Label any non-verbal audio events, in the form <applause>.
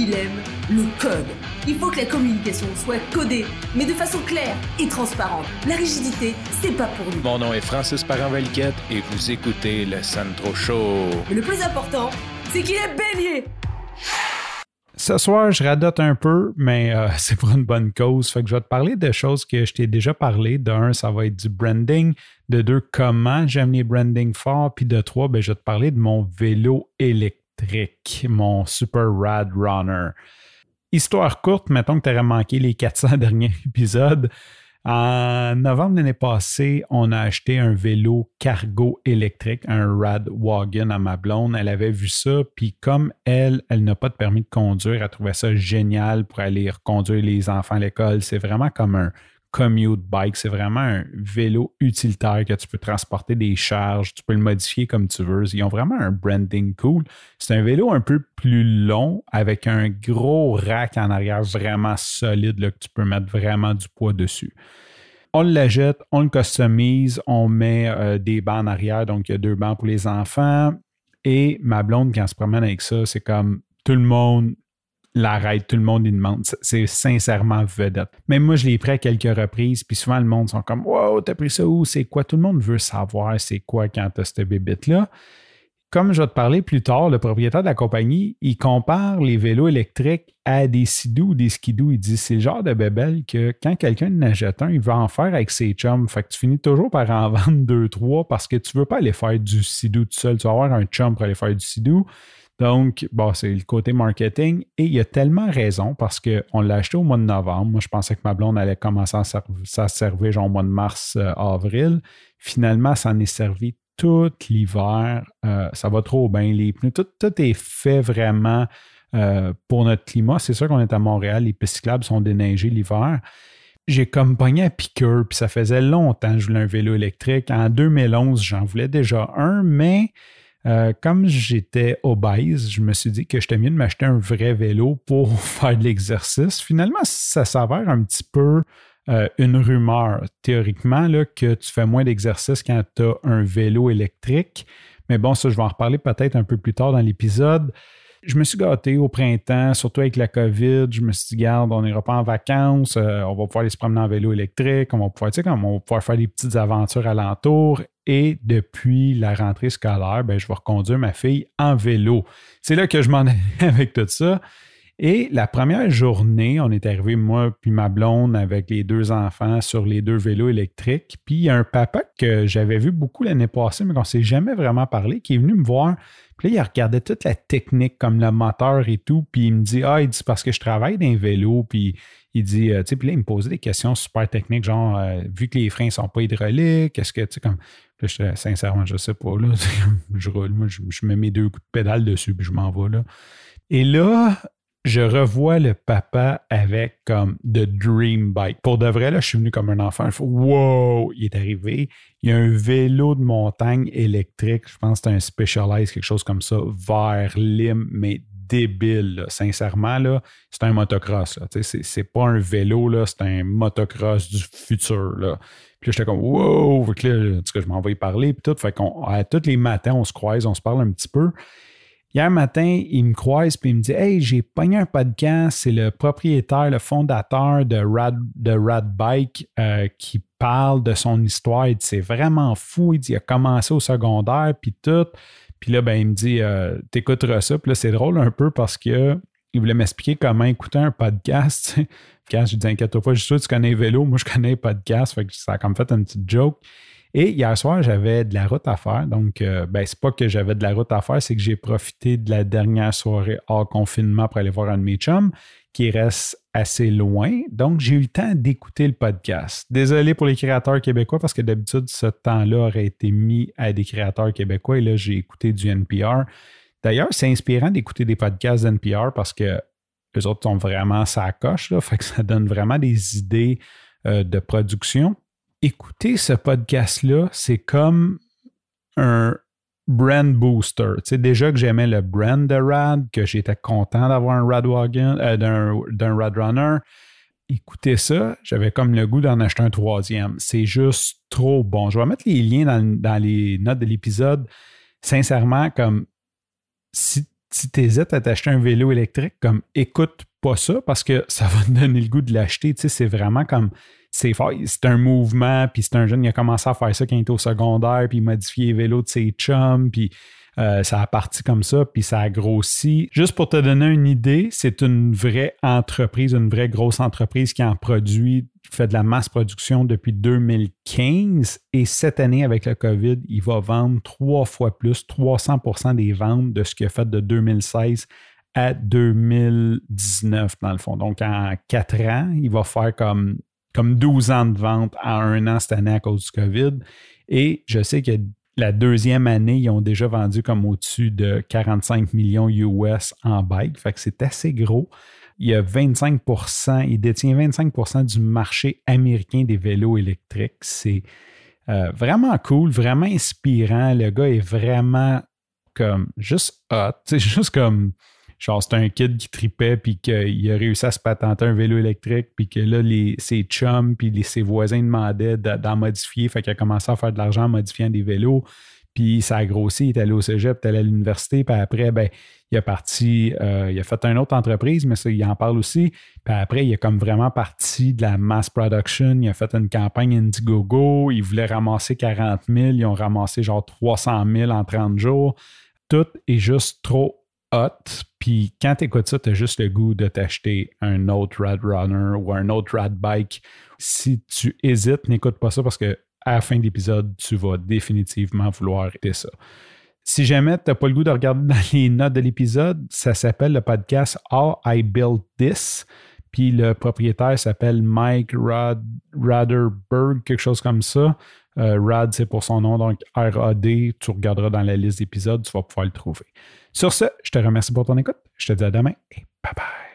il aime le code. Il faut que la communication soit codée, mais de façon claire et transparente. La rigidité, c'est pas pour nous. Mon nom est Francis parent et vous écoutez le Sandro Show. Mais le plus important, c'est qu'il est bélier. Ce soir, je radote un peu, mais euh, <laughs> c'est pour une bonne cause. Fait que je vais te parler de choses que je t'ai déjà parlé. De un, ça va être du branding. De deux, comment j'aime les branding forts. Puis de trois, ben, je vais te parler de mon vélo électrique, mon Super Rad Runner. Histoire courte, mettons que tu aurais manqué les 400 <laughs> derniers épisodes. En novembre l'année passée, on a acheté un vélo cargo électrique, un Rad Wagon à ma blonde. Elle avait vu ça, puis comme elle, elle n'a pas de permis de conduire, elle trouvait ça génial pour aller reconduire les enfants à l'école. C'est vraiment comme un commute bike. C'est vraiment un vélo utilitaire que tu peux transporter des charges, tu peux le modifier comme tu veux. Ils ont vraiment un branding cool. C'est un vélo un peu plus long avec un gros rack en arrière vraiment solide là, que tu peux mettre vraiment du poids dessus. On le jette, on le customise, on met euh, des bancs en arrière, donc il y a deux bancs pour les enfants. Et ma blonde, quand elle se promène avec ça, c'est comme tout le monde l'arrête, tout le monde lui demande. C'est sincèrement vedette. Même moi, je l'ai pris à quelques reprises, puis souvent le monde sont comme Wow, t'as pris ça où? C'est quoi? Tout le monde veut savoir c'est quoi quand t'as cette bébite-là. Comme je vais te parler plus tard, le propriétaire de la compagnie, il compare les vélos électriques à des sidous ou des skidoo. Il dit c'est le genre de bébelle que quand quelqu'un en achète un, il va en faire avec ses chums. Fait que tu finis toujours par en <laughs> vendre deux, trois parce que tu veux pas aller faire du sidou tout seul. Tu vas avoir un chum pour aller faire du sidou. Donc, c'est le côté marketing. Et il a tellement raison parce qu'on l'a acheté au mois de novembre. Moi, je pensais que ma blonde allait commencer à se servir genre au mois de mars, euh, avril. Finalement, ça en est servi tout l'hiver. Euh, ça va trop bien. Les pneus, tout, est fait vraiment euh, pour notre climat. C'est sûr qu'on est à Montréal. Les pistes cyclables sont déneigées l'hiver j'ai comme pogné à piqueur, puis ça faisait longtemps que je voulais un vélo électrique. En 2011, j'en voulais déjà un, mais euh, comme j'étais obèse, je me suis dit que j'étais mieux de m'acheter un vrai vélo pour <laughs> faire de l'exercice. Finalement, ça s'avère un petit peu euh, une rumeur, théoriquement, là, que tu fais moins d'exercice quand tu as un vélo électrique. Mais bon, ça, je vais en reparler peut-être un peu plus tard dans l'épisode. Je me suis gâté au printemps, surtout avec la COVID. Je me suis dit, garde, on n'ira pas en vacances, euh, on va pouvoir aller se promener en vélo électrique, on va pouvoir, tu sais, on va pouvoir faire des petites aventures alentour. Et depuis la rentrée scolaire, ben, je vais reconduire ma fille en vélo. C'est là que je m'en <laughs> ai avec tout ça. Et la première journée, on est arrivé, moi puis ma blonde, avec les deux enfants sur les deux vélos électriques. Puis il y a un papa que j'avais vu beaucoup l'année passée, mais qu'on ne s'est jamais vraiment parlé, qui est venu me voir. Puis là, il regardait toute la technique, comme le moteur et tout. Puis il me dit Ah, il dit parce que je travaille dans un vélo. Puis il dit, euh, tu sais, puis là, il me posait des questions super techniques, genre, euh, vu que les freins ne sont pas hydrauliques, est-ce que, tu sais, comme, là, je, sincèrement, je ne sais pas, là, <laughs> je roule, moi, je, je, mets mes deux coups de pédale dessus, puis je m'en vais, là. Et là, je revois le papa avec comme The Dream Bike. Pour de vrai, là, je suis venu comme un enfant. Wow, il est arrivé. Il y a un vélo de montagne électrique. Je pense que c'est un Specialized, quelque chose comme ça, vert, lime, mais débile. Sincèrement, là, c'est un motocross. C'est, c'est pas un vélo, là, c'est un motocross du futur. Là. Puis là, j'étais comme, wow, que là, je m'en vais parler. Puis tout, fait qu'on, tous les matins, on se croise, on se parle un petit peu. Hier matin, il me croise puis il me dit Hey, j'ai pogné un podcast. C'est le propriétaire, le fondateur de Rad, Bike euh, qui parle de son histoire. Il dit C'est vraiment fou. Il dit Il a commencé au secondaire puis tout. Puis là, ben, il me dit euh, T'écouteras ça. Puis là, c'est drôle un peu parce que il voulait m'expliquer comment écouter un podcast. <laughs> Quand je lui dis Inquiète-toi pas, je suis sûr que tu connais vélo. Moi, je connais podcast. Fait que ça a comme fait une petite joke. Et hier soir, j'avais de la route à faire. Donc, euh, ben, c'est pas que j'avais de la route à faire, c'est que j'ai profité de la dernière soirée hors confinement pour aller voir un de mes chums qui reste assez loin. Donc, j'ai eu le temps d'écouter le podcast. Désolé pour les créateurs québécois parce que d'habitude, ce temps-là aurait été mis à des créateurs québécois et là, j'ai écouté du NPR. D'ailleurs, c'est inspirant d'écouter des podcasts d'NPR parce que les autres sont vraiment sa coche, fait que ça donne vraiment des idées euh, de production écouter ce podcast-là, c'est comme un brand booster. Tu sais, déjà que j'aimais le brand de Rad, que j'étais content d'avoir un Rad Wagon, euh, d'un Rad Runner. Écoutez ça, j'avais comme le goût d'en acheter un troisième. C'est juste trop bon. Je vais mettre les liens dans, dans les notes de l'épisode. Sincèrement, comme si si tu hésites à t'acheter un vélo électrique, comme écoute pas ça parce que ça va te donner le goût de l'acheter. C'est vraiment comme c'est c'est un mouvement, puis c'est un jeune qui a commencé à faire ça quand il était au secondaire, puis modifier les vélos de ses chums, puis euh, ça a parti comme ça, puis ça a grossi. Juste pour te donner une idée, c'est une vraie entreprise, une vraie grosse entreprise qui en produit, fait de la masse production depuis 2015. Et cette année, avec le COVID, il va vendre trois fois plus, 300% des ventes de ce qu'il a fait de 2016 à 2019, dans le fond. Donc, en quatre ans, il va faire comme, comme 12 ans de vente en un an cette année à cause du COVID. Et je sais que la deuxième année, ils ont déjà vendu comme au-dessus de 45 millions US en bike. Fait que c'est assez gros. Il y a 25% il détient 25% du marché américain des vélos électriques. C'est euh, vraiment cool, vraiment inspirant. Le gars est vraiment comme juste hot. <laughs> C'est juste comme genre c'est un kid qui tripait puis qu'il a réussi à se patenter un vélo électrique puis que là les, ses chums puis ses voisins demandaient d'en modifier fait qu'il a commencé à faire de l'argent en modifiant des vélos puis ça a grossi, il est allé au cégep, il est allé à l'université puis après ben il a parti, euh, il a fait une autre entreprise, mais ça, il en parle aussi. Puis après, il est comme vraiment parti de la mass production. Il a fait une campagne Indiegogo. Il voulait ramasser 40 000. Ils ont ramassé genre 300 000 en 30 jours. Tout est juste trop hot. Puis quand tu écoutes ça, tu as juste le goût de t'acheter un autre Rad Runner ou un autre Rad Bike. Si tu hésites, n'écoute pas ça parce que à la fin de l'épisode, tu vas définitivement vouloir arrêter ça. Si jamais tu n'as pas le goût de regarder <laughs> dans les notes de l'épisode, ça s'appelle le podcast How I Built This. Puis le propriétaire s'appelle Mike Rad, Raderberg, quelque chose comme ça. Euh, Rad, c'est pour son nom, donc R-A-D. Tu regarderas dans la liste d'épisodes, tu vas pouvoir le trouver. Sur ce, je te remercie pour ton écoute. Je te dis à demain et bye bye.